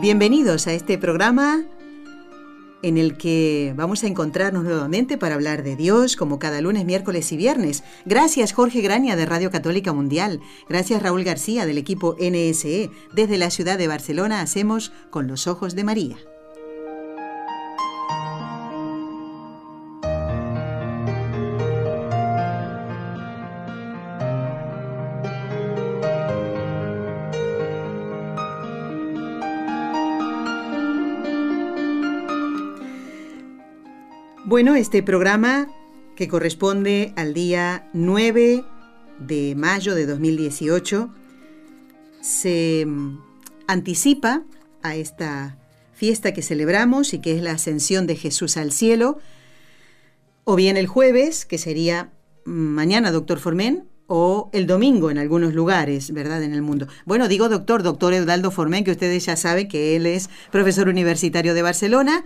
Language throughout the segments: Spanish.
Bienvenidos a este programa en el que vamos a encontrarnos nuevamente para hablar de Dios, como cada lunes, miércoles y viernes. Gracias Jorge Graña de Radio Católica Mundial. Gracias Raúl García del equipo NSE. Desde la ciudad de Barcelona hacemos Con los Ojos de María. Bueno, este programa que corresponde al día 9 de mayo de 2018 se mm, anticipa a esta fiesta que celebramos y que es la ascensión de Jesús al cielo, o bien el jueves, que sería mm, mañana, doctor Formen, o el domingo en algunos lugares, ¿verdad? En el mundo. Bueno, digo doctor, doctor Eudaldo Formen, que ustedes ya saben que él es profesor universitario de Barcelona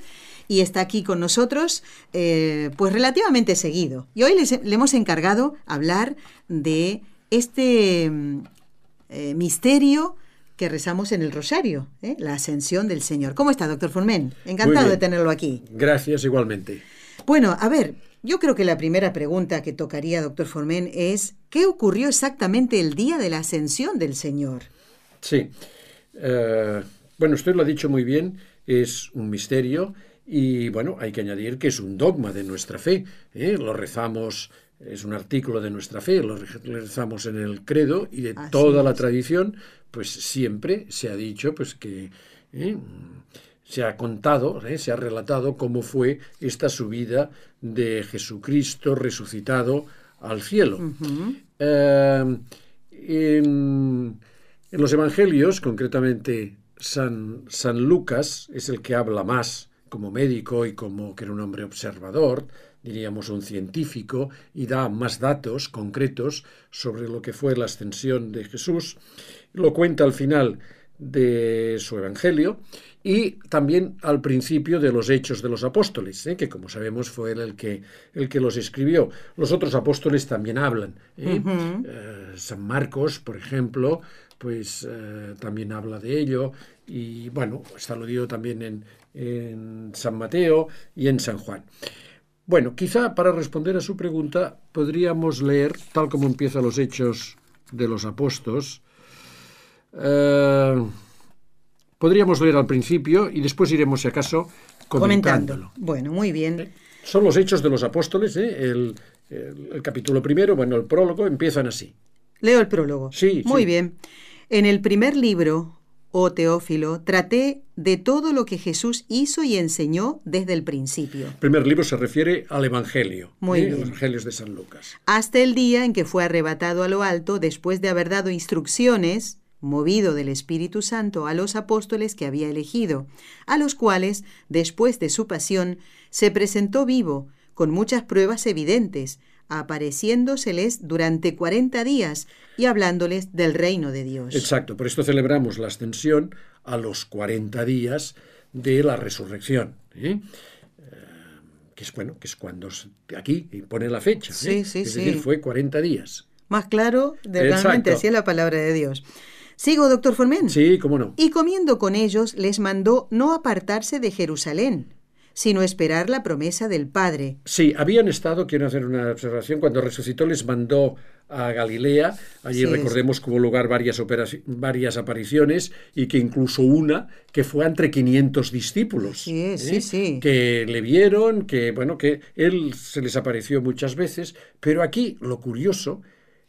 y está aquí con nosotros eh, pues relativamente seguido. Y hoy le hemos encargado hablar de este mm, eh, misterio que rezamos en el rosario, ¿eh? la ascensión del Señor. ¿Cómo está, doctor Formen? Encantado de tenerlo aquí. Gracias igualmente. Bueno, a ver, yo creo que la primera pregunta que tocaría, doctor Formen, es ¿qué ocurrió exactamente el día de la ascensión del Señor? Sí. bueno, usted lo ha dicho muy bien, es un misterio y bueno, hay que añadir que es un dogma de nuestra fe. ¿eh? Lo rezamos, es un artículo de nuestra fe, lo rezamos en el credo y de toda la tradición, pues siempre se ha dicho pues que ¿eh? se ha contado, ¿eh? se ha relatado cómo fue esta subida de Jesucristo resucitado al cielo. en, en los evangelios, concretamente San, San Lucas es el que habla más como médico y como que era un hombre observador, diríamos un científico, y da más datos concretos sobre lo que fue la ascensión de Jesús. Lo cuenta al final de su Evangelio y también al principio de los Hechos de los Apóstoles, ¿eh? que como sabemos fue él el que, el que los escribió. Los otros apóstoles también hablan. ¿eh? Eh, San Marcos, por ejemplo, pues también habla de ello y bueno, está lo digo también en, en San Mateo y en San Juan. Bueno, quizá para responder a su pregunta podríamos leer, tal como empiezan los hechos de los apóstoles, eh, podríamos leer al principio y después iremos, si acaso, comentándolo. Bueno, muy bien. Son los hechos de los apóstoles, ¿eh? el, el, capítulo primero, bueno, el prólogo, empiezan así. Leo el prólogo. Sí. Muy bien. En el primer libro, oh Teófilo, traté de todo lo que Jesús hizo y enseñó desde el principio. El primer libro se refiere al Evangelio, Muy ¿eh? bien. los Evangelios de San Lucas. Hasta el día en que fue arrebatado a lo alto después de haber dado instrucciones, movido del Espíritu Santo, a los apóstoles que había elegido, a los cuales, después de su pasión, se presentó vivo, con muchas pruebas evidentes, apareciéndoseles durante cuarenta días y hablándoles del reino de Dios. Exacto, por esto celebramos la ascensión a los 40 días de la resurrección. ¿eh? Que es bueno, que es cuando aquí pone la fecha. ¿eh? Sí, sí, es sí. decir, fue 40 días. Más claro, de realmente así es la palabra de Dios. Sigo, doctor Formen. Sí, cómo no. Y comiendo con ellos, les mandó no apartarse de Jerusalén, sino esperar la promesa del Padre. Sí, habían estado, quiero hacer una observación, cuando resucitó les mandó a Galilea, allí Sí, recordemos que hubo lugar varias, varias apariciones y que incluso una que fue entre 500 discípulos. ¿eh? Sí, sí, sí. Que le vieron, que bueno, que él se les apareció muchas veces, pero aquí lo curioso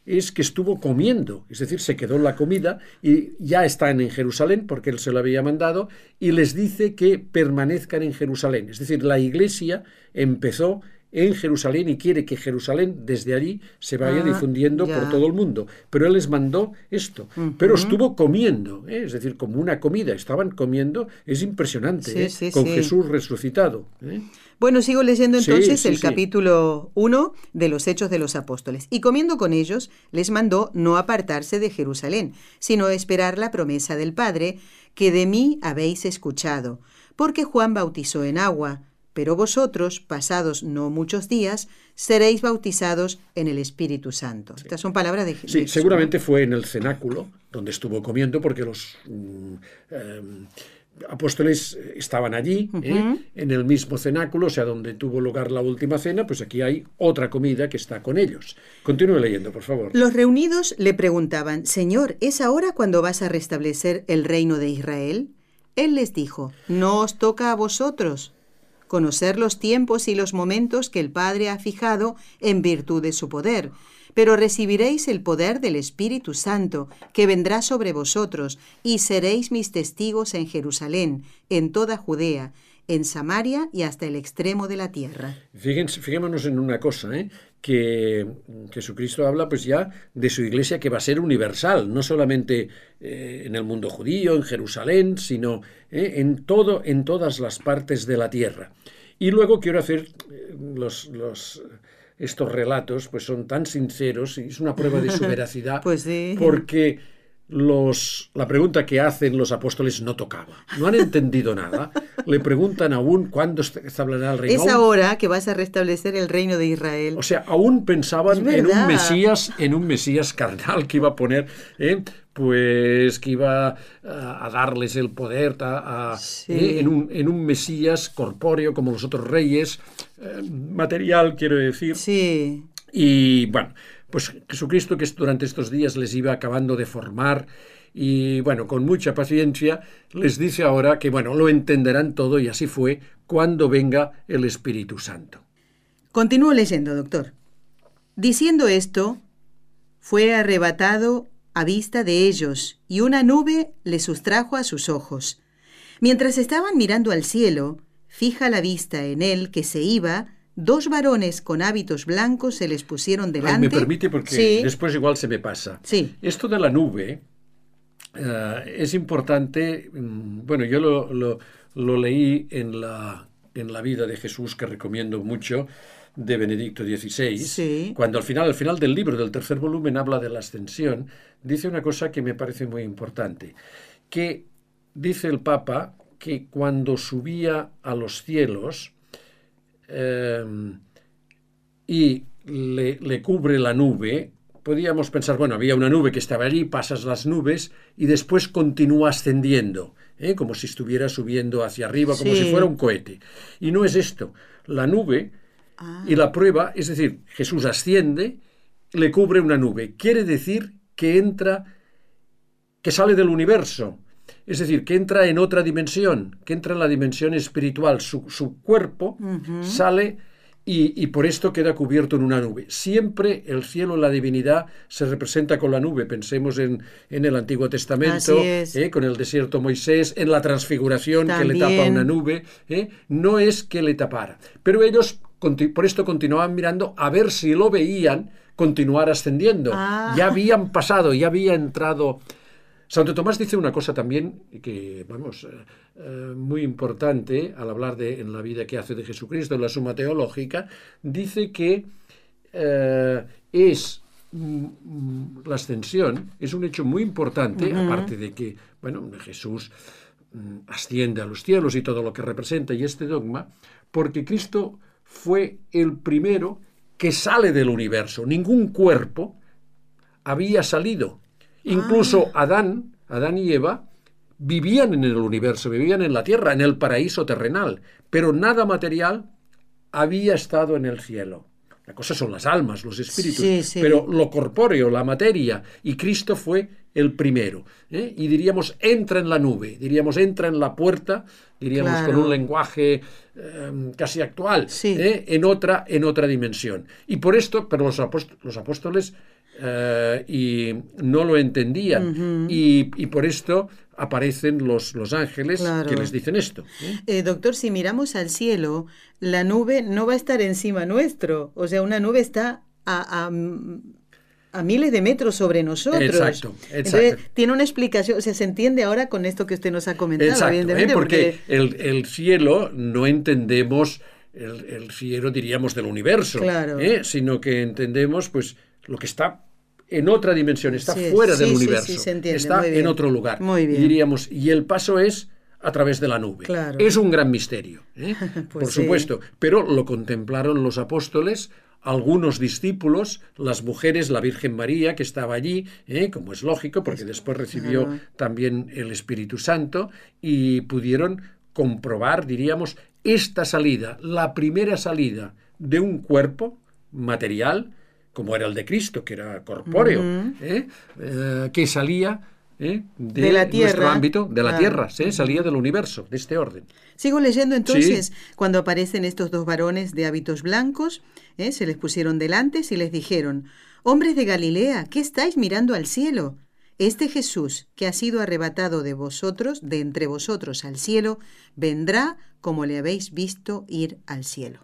es que estuvo comiendo, es decir, se quedó en la comida y ya están en Jerusalén porque él se lo había mandado y les dice que permanezcan en Jerusalén. Es decir, la iglesia empezó en Jerusalén y quiere que Jerusalén desde allí se vaya Ah, difundiendo ya. por todo el mundo. Pero Él les mandó esto. Pero estuvo comiendo, ¿eh? es decir, como una comida. Estaban comiendo. Es impresionante, Sí, ¿eh? sí, con sí. Jesús resucitado. ¿eh? Bueno, sigo leyendo entonces sí, el sí. capítulo 1 de los Hechos de los Apóstoles. Y comiendo con ellos, les mandó no apartarse de Jerusalén, sino esperar la promesa del Padre, que de mí habéis escuchado. Porque Juan bautizó en agua, pero vosotros, pasados no muchos días, seréis bautizados en el Espíritu Santo. Estas son palabras de, de Sí, Jesús, seguramente fue en el cenáculo donde estuvo comiendo porque los mm, em, apóstoles estaban allí, ¿eh? en el mismo cenáculo, o sea, donde tuvo lugar la última cena, pues aquí hay otra comida que está con ellos. Continúe leyendo, por favor. Los reunidos le preguntaban, Señor, ¿es ahora cuando vas a restablecer el reino de Israel? Él les dijo, No os toca a vosotros conocer los tiempos y los momentos que el Padre ha fijado en virtud de su poder, pero recibiréis el poder del Espíritu Santo, que vendrá sobre vosotros, y seréis mis testigos en Jerusalén, en toda Judea, en Samaria y hasta el extremo de la tierra. Fíjense, fijémonos en una cosa, ¿eh? que Jesucristo habla pues ya de su iglesia que va a ser universal, no solamente eh, en el mundo judío, en Jerusalén, sino eh, en todo, en todas las partes de la tierra. Y luego quiero hacer eh, los, los estos relatos, pues son tan sinceros y es una prueba de su veracidad, Pues sí. porque los, la pregunta que hacen los apóstoles no tocaba, no han entendido nada, le preguntan aún cuándo establecerá el reino. Es ahora que vas a restablecer el reino de Israel. o sea, aún pensaban en un. Mesías, en un Mesías carnal que iba a poner, ¿eh? pues que iba a, a darles el poder, a, a- Sí. ¿eh? en, un, en un Mesías corpóreo como los otros reyes, eh, material, quiero decir. Sí. Y bueno, pues Jesucristo que durante estos días les iba acabando de formar y bueno, con mucha paciencia les dice ahora que bueno, lo entenderán todo y así fue cuando venga el Espíritu Santo. Continúo leyendo, doctor. Diciendo esto, fue arrebatado a vista de ellos, y una nube le sustrajo a sus ojos. Mientras estaban mirando al cielo, fija la vista en él que se iba, dos varones con hábitos blancos se les pusieron Ay, delante. me permite porque Sí. después igual se me pasa. Sí. Esto de la nube eh, es importante. mm, Bueno, yo lo, lo- lo leí en la, en la vida de Jesús, que recomiendo mucho, de Benedicto XVI, Sí. cuando al final, al final del libro, del tercer volumen, habla de la ascensión, dice una cosa que me parece muy importante, que dice el Papa que cuando subía a los cielos, eh, y le, le cubre la nube, podíamos pensar, bueno, había una nube que estaba allí, pasas las nubes y después continúa ascendiendo, ¿eh? como si estuviera subiendo hacia arriba, como Sí. si fuera un cohete. Y no es esto. La nube Ah. y la prueba, es decir, Jesús asciende, le cubre una nube. Quiere decir que entra, que sale del universo. Es decir, que entra en otra dimensión, que entra en la dimensión espiritual. Su, su cuerpo sale y, y por esto queda cubierto en una nube. Siempre el cielo, la divinidad, se representa con la nube. Pensemos en, en el Antiguo Testamento. ¿eh? con el desierto Moisés, en la transfiguración que le tapa una nube. ¿eh? No es que le tapara. Pero ellos por esto continuaban mirando a ver si lo veían continuar ascendiendo. Ah. Ya habían pasado, ya había entrado. Santo Tomás dice una cosa también que, vamos, eh, eh, muy importante al hablar de en la vida que hace de Jesucristo, en la suma teológica, dice que eh, es mm, la ascensión es un hecho muy importante, aparte de que, bueno, Jesús mm, asciende a los cielos y todo lo que representa y este dogma, porque Cristo fue el primero que sale del universo. Ningún cuerpo había salido. Incluso Adán, Adán y Eva, vivían en el universo, vivían en la tierra, en el paraíso terrenal, pero nada material había estado en el cielo. La cosa son las almas, los espíritus, Sí, sí. pero lo corpóreo, la materia, y Cristo fue el primero. ¿eh? Y diríamos, entra en la nube, diríamos, entra en la puerta, diríamos Claro. con un lenguaje eh, casi actual, Sí. ¿eh? en, otra, en otra dimensión. Y por esto, pero los apóstoles eh, y no lo entendían. y, y por esto aparecen los, los ángeles Claro. que les dicen esto. ¿eh? Eh, doctor, si miramos al cielo, la nube no va a estar encima nuestro. O sea, una nube está a, a, a miles de metros sobre nosotros. Exacto, Entonces, exacto. tiene una explicación, o sea, se entiende ahora con esto que usted nos ha comentado, Exacto, ¿eh? porque el, el cielo no entendemos el, el cielo, diríamos, del universo, Claro. ¿eh? sino que entendemos pues lo que está en otra dimensión, está Sí, fuera del sí, universo, se entiende, está en otro lugar. Muy bien. Diríamos, y el paso es a través de la nube. Claro. Es un gran misterio, ¿eh? Pues por supuesto, pero lo contemplaron los apóstoles, algunos discípulos, las mujeres, la Virgen María, que estaba allí, ¿eh? como es lógico, porque después recibió claro. también el Espíritu Santo y pudieron comprobar, diríamos, esta salida, la primera salida de un cuerpo material, como era el de Cristo, que era corpóreo, ¿eh? Eh, que salía ¿eh? de, De la nuestro tierra. ámbito, de la Claro. tierra, ¿sí? salía del universo, de este orden. Sigo leyendo entonces, cuando aparecen estos dos varones de hábitos blancos, se les pusieron delante y les dijeron, hombres de Galilea, ¿qué estáis mirando al cielo? Este Jesús, que ha sido arrebatado de vosotros, de entre vosotros al cielo, vendrá como le habéis visto ir al cielo.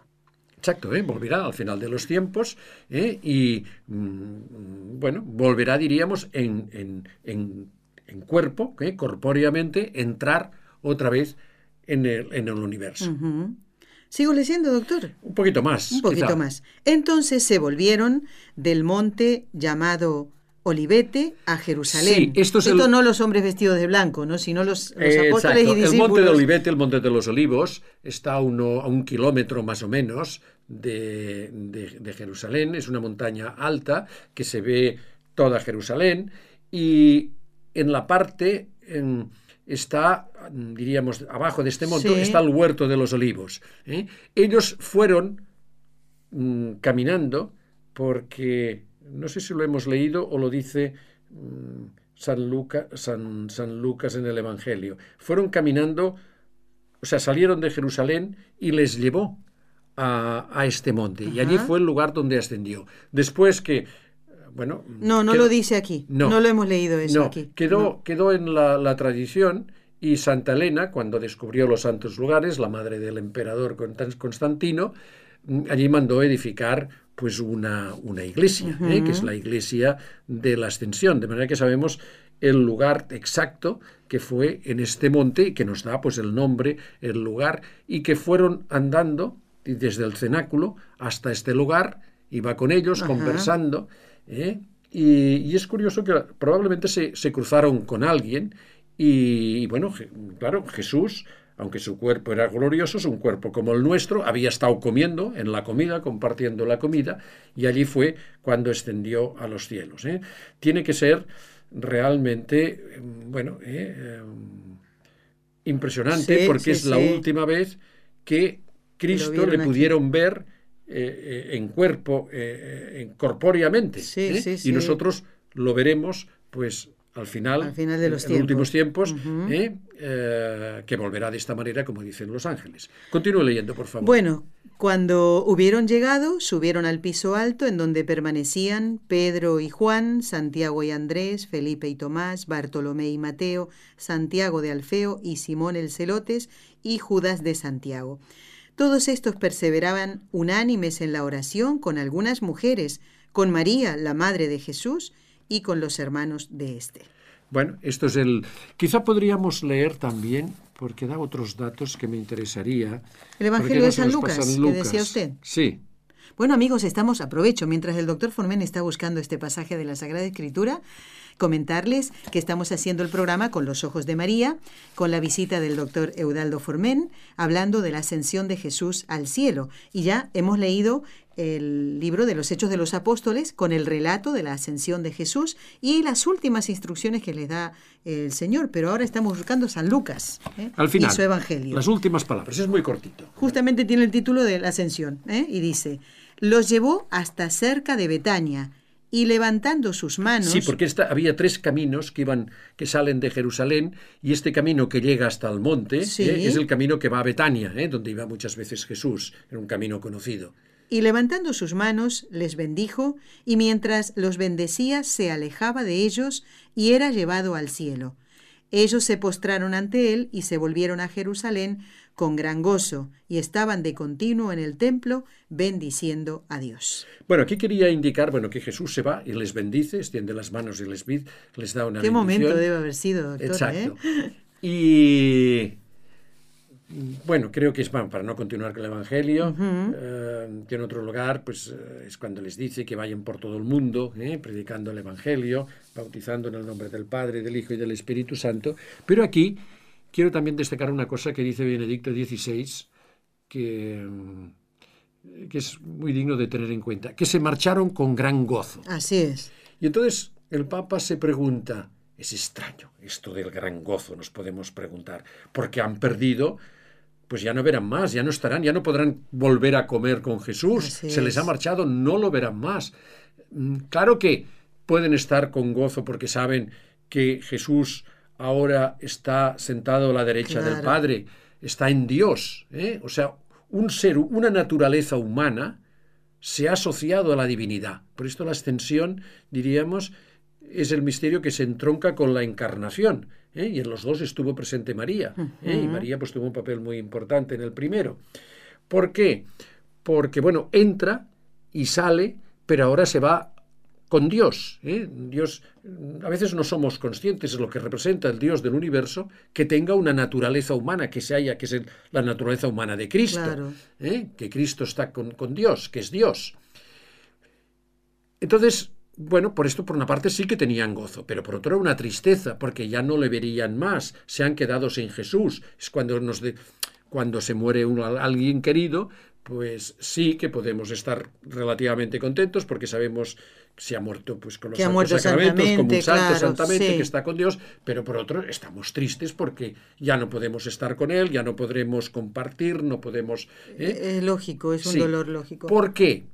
Exacto, ¿eh? volverá al final de los tiempos ¿eh? y, mm, bueno, volverá, diríamos, en, en- en- en cuerpo, ¿eh? corpóreamente, entrar otra vez en el, en el universo. Sigo leyendo, doctor. Un poquito más. Un poquito quizá. más. Entonces se volvieron del monte llamado Olivete a Jerusalén. Sí, esto es el- no los hombres vestidos de blanco, ¿no? sino los, los Eh, apóstoles exacto. y El monte de Olivete, el monte de los olivos, está a, uno, a un kilómetro más o menos de, de- de Jerusalén. Es una montaña alta que se ve toda Jerusalén y en la parte en- está, diríamos, abajo de este monte, Sí. está el huerto de los olivos. ¿eh? Ellos fueron mm, caminando porque, no sé si lo hemos leído o lo dice mm, San, Luca- San, San Lucas en el Evangelio. Fueron caminando, o sea, salieron de Jerusalén y les llevó a, a este monte. Y allí fue el lugar donde ascendió. Después que, bueno... No, no quedó- lo dice aquí. No, No. lo hemos leído eso no, aquí. quedó, No. quedó en la, la tradición y Santa Elena, cuando descubrió los santos lugares, la madre del emperador Constan- Constantino, mm, allí mandó edificar pues una, una iglesia, ¿eh? que es la iglesia de la ascensión, de manera que sabemos el lugar exacto que fue en este monte y que nos da pues el nombre, el lugar, y que fueron andando desde el cenáculo hasta este lugar, iba con ellos conversando, ¿eh? y, y es curioso que probablemente se, se cruzaron con alguien y, y bueno, Je- claro, Jesús, aunque su cuerpo era glorioso, es un cuerpo como el nuestro, había estado comiendo en la comida, compartiendo la comida, y allí fue cuando extendió a los cielos. ¿eh? Tiene que ser realmente, eh, bueno, eh, eh, impresionante Sí, porque sí, es la última vez que Cristo le aquí. pudieron ver eh, en cuerpo, en- corpóreamente. Sí, sí, y nosotros lo veremos, pues, al final, Al final de los en, últimos tiempos. ¿eh? Eh, que volverá de esta manera, como dicen los ángeles. Continúe leyendo, por favor. Bueno, cuando hubieron llegado, subieron al piso alto en donde permanecían Pedro y Juan, Santiago y Andrés, Felipe y Tomás, Bartolomé y Mateo, Santiago de Alfeo y Simón el Celotes y Judas de Santiago. Todos estos perseveraban unánimes en la oración con algunas mujeres, con María, la madre de Jesús, y con los hermanos de éste. Bueno, esto es el... Quizá podríamos leer también, porque da otros datos que me interesaría. El Evangelio ¿Por qué no de San Lucas, que decía usted. Sí. Bueno amigos, estamos, aprovecho, mientras el doctor Formen está buscando este pasaje de la Sagrada Escritura, comentarles que estamos haciendo el programa con los ojos de María, con la visita del doctor Eudaldo Formen, hablando de la ascensión de Jesús al cielo. Y ya hemos leído el libro de los Hechos de los Apóstoles con el relato de la ascensión de Jesús y las últimas instrucciones que les da el Señor. Pero ahora estamos buscando San Lucas ¿eh? Al final, y su Evangelio. las últimas palabras. Es muy cortito. Justamente tiene el título de la ascensión, ¿eh? y dice, los llevó hasta cerca de Betania, y levantando sus manos... Sí, porque esta, había tres caminos que iban, que salen de Jerusalén, y este camino que llega hasta el monte Sí. ¿eh? es el camino que va a Betania, ¿eh? donde iba muchas veces Jesús, era un camino conocido. Y levantando sus manos, les bendijo, y mientras los bendecía, se alejaba de ellos y era llevado al cielo. Ellos se postraron ante él y se volvieron a Jerusalén con gran gozo, y estaban de continuo en el templo bendiciendo a Dios. Bueno, aquí quería indicar, bueno, que Jesús se va y les bendice, extiende las manos y les, les da una ¿Qué momento debe haber sido, doctor? Exacto. ¿eh? Y bueno, creo que es para no continuar con el Evangelio, eh, que en otro lugar pues, eh, es cuando les dice que vayan por todo el mundo, eh, predicando el Evangelio, bautizando en el nombre del Padre, del Hijo y del Espíritu Santo. Pero aquí quiero también destacar una cosa que dice Benedicto XVI, que, que es muy digno de tener en cuenta, que se marcharon con gran gozo. Así es. Y entonces el Papa se pregunta, es extraño esto del gran gozo, nos podemos preguntar, porque han perdido pues ya no verán más, ya no estarán, ya no podrán volver a comer con Jesús. Se les ha marchado, no lo verán más. Mm, claro que pueden estar con gozo porque saben que Jesús ahora está sentado a la derecha del Padre, está en Dios. ¿eh? O sea, un ser, una naturaleza humana se ha asociado a la divinidad. Por esto la ascensión, diríamos, es el misterio que se entronca con la encarnación. ¿eh? y en los dos estuvo presente María, ¿eh? y María pues tuvo un papel muy importante en el primero. ¿Por qué? Porque, bueno, entra y sale, pero ahora se va con Dios. ¿eh? Dios, a veces no somos conscientes de lo que representa el Dios del universo, que tenga una naturaleza humana, que se haya, que es la naturaleza humana de Cristo, que Cristo está con, con Dios, que es Dios. Entonces, bueno, por esto por una parte sí que tenían gozo, pero por otra una tristeza, porque ya no le verían más, se han quedado sin Jesús. Es cuando, nos cuando se muere alguien querido, pues sí que podemos estar relativamente contentos porque sabemos que se ha muerto pues con los sacramentos, como un santo santamente que está con Dios, pero por otro estamos tristes porque ya no podemos estar con él, ya no podremos compartir, no podemos. ¿eh? Es lógico, es un dolor lógico. ¿Por qué?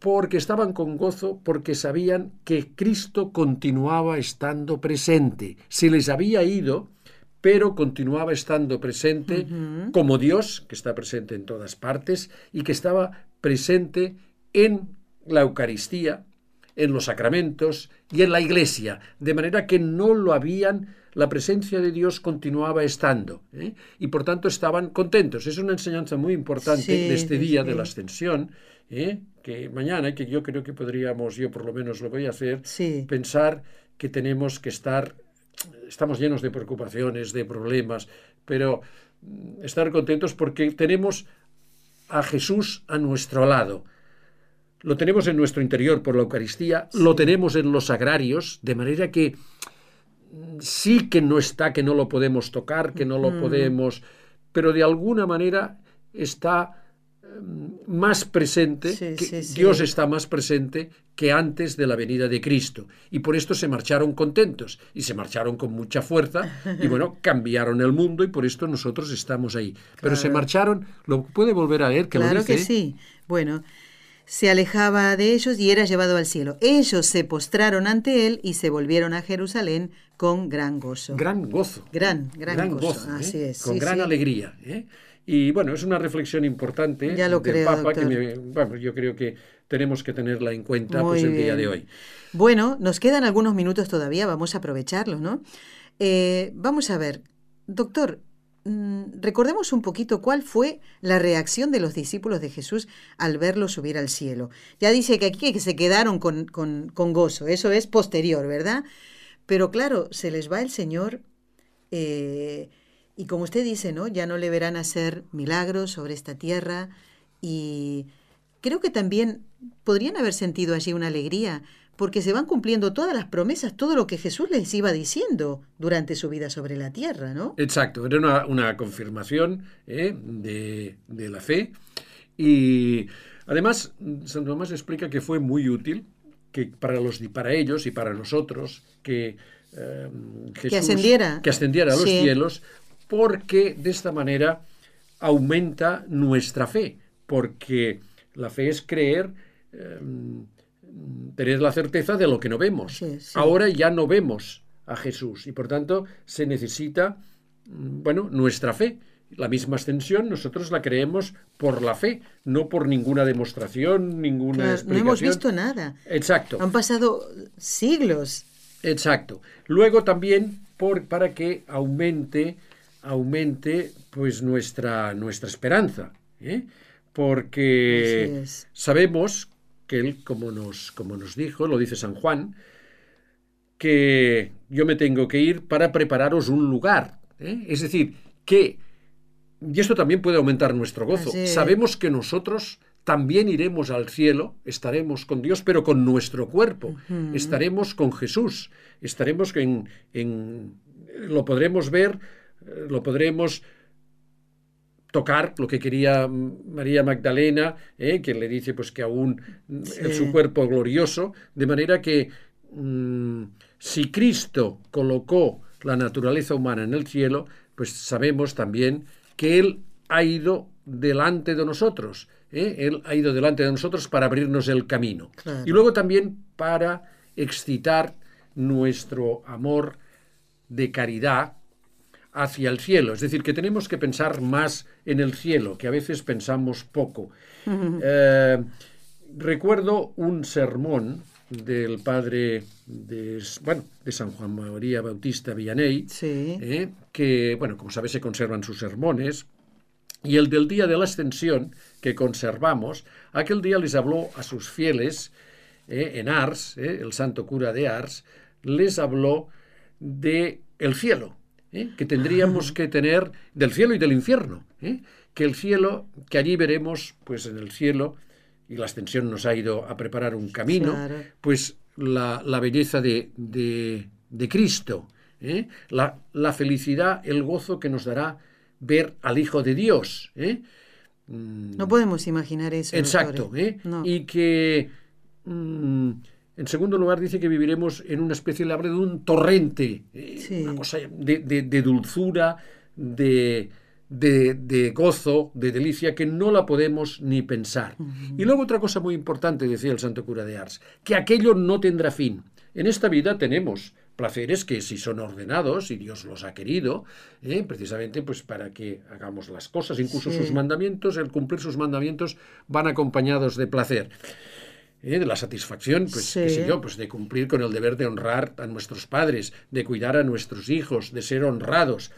Porque estaban con gozo, porque sabían que Cristo continuaba estando presente. Se les había ido, pero continuaba estando presente como Dios, que está presente en todas partes, y que estaba presente en la Eucaristía, en los sacramentos y en la Iglesia, de manera que no lo habían, la presencia de Dios continuaba estando, ¿eh? y por tanto estaban contentos. Es una enseñanza muy importante de este día de la ascensión, ¿eh? Que mañana, que yo creo que podríamos, yo por lo menos lo voy a hacer, pensar que tenemos que estar, estamos llenos de preocupaciones, de problemas, pero mm, estar contentos porque tenemos a Jesús a nuestro lado. Lo tenemos en nuestro interior por la Eucaristía, lo tenemos en los agrarios, de manera que mm, sí que no está, que no lo podemos tocar, que no lo podemos, pero de alguna manera está más presente, que Dios está más presente que antes de la venida de Cristo. Y por esto se marcharon contentos y se marcharon con mucha fuerza y bueno, cambiaron el mundo y por esto nosotros estamos ahí. Pero se marcharon, lo puede volver a leer que claro lo dice. que sí. Bueno, se alejaba de ellos y era llevado al cielo. Ellos se postraron ante él y se volvieron a Jerusalén con gran gozo. Gran gozo. Gran, gran, gozo. ¿eh? Así es. Con gran alegría. ¿eh? Y bueno, es una reflexión importante ya lo del Papa que bueno, yo creo que tenemos que tenerla en cuenta pues, el día de hoy. Bueno, nos quedan algunos minutos todavía, vamos a aprovecharlo, ¿no? Eh, vamos a ver, doctor, mm, recordemos un poquito cuál fue la reacción de los discípulos de Jesús al verlo subir al cielo. Ya dice que aquí que se quedaron con, con, con gozo, eso es posterior, ¿verdad? Pero claro, se les va el Señor. Eh, y como usted dice, ¿no? Ya no le verán hacer milagros sobre esta tierra y creo que también podrían haber sentido allí una alegría porque se van cumpliendo todas las promesas, todo lo que Jesús les iba diciendo durante su vida sobre la tierra, ¿no? Exacto, era una, confirmación ¿eh? de, la fe y además Santo Tomás explica que fue muy útil que para, los, para ellos y para nosotros que eh, Jesús, que ascendiera, que ascendiera a los cielos porque de esta manera aumenta nuestra fe, porque la fe es creer, em, tener la certeza de lo que no vemos. Ahora ya no vemos a Jesús y por tanto se necesita, mm, bueno, nuestra fe. La misma ascensión nosotros la creemos por la fe, no por ninguna demostración, ninguna Claro, no hemos visto nada. Exacto. Han pasado siglos. Exacto. Luego también por, para que aumente, aumente pues nuestra, nuestra esperanza. ¿eh? Porque es. sabemos que él, como nos, como nos dijo, lo dice San Juan, que yo me tengo que ir para prepararos un lugar. ¿eh? Es decir, que, y esto también puede aumentar nuestro gozo, Así sabemos que nosotros también iremos al cielo, estaremos con Dios, pero con nuestro cuerpo, estaremos con Jesús, estaremos en, en- lo podremos ver, lo podremos tocar lo que quería María Magdalena, eh, que le dice pues que aún mm, en su cuerpo glorioso, de manera que mm, si Cristo colocó la naturaleza humana en el cielo, pues sabemos también que Él ha ido delante de nosotros, ¿eh? Él ha ido delante de nosotros para abrirnos el camino. Claro. Y luego también para excitar nuestro amor de caridad hacia el cielo. Es decir, que tenemos que pensar más en el cielo, que a veces pensamos poco. Eh, recuerdo un sermón del padre de, bueno, de San Juan María Bautista Villaney, Sí. eh, que, bueno, como sabéis, se conservan sus sermones, y el del día de la ascensión, que conservamos, aquel día les habló a sus fieles eh, en Ars, el santo cura de Ars, les habló de el cielo, eh, que tendríamos que tener del cielo y del infierno, eh, que el cielo, que allí veremos, pues en el cielo, y la ascensión nos ha ido a preparar un camino, Claro. pues la, la belleza de, de- de Cristo, ¿eh? la, la felicidad, el gozo que nos dará ver al Hijo de Dios. ¿eh? Mm, No podemos imaginar eso. Exacto, doctor. ¿eh? No. y que mm, en segundo lugar dice que viviremos en una especie de de un torrente, eh, Sí. una cosa de, de- de dulzura, de, de- de gozo, de delicia, que no la podemos ni pensar. Y luego otra cosa muy importante, decía el santo cura de Ars, que aquello no tendrá fin. En esta vida tenemos placeres que si son ordenados y Dios los ha querido, ¿eh? precisamente pues para que hagamos las cosas, incluso Sí. sus mandamientos, el cumplir sus mandamientos van acompañados de placer. ¿Eh? de la satisfacción, pues, qué sé yo, pues de cumplir con el deber de honrar a nuestros padres, de cuidar a nuestros hijos, de ser honrados.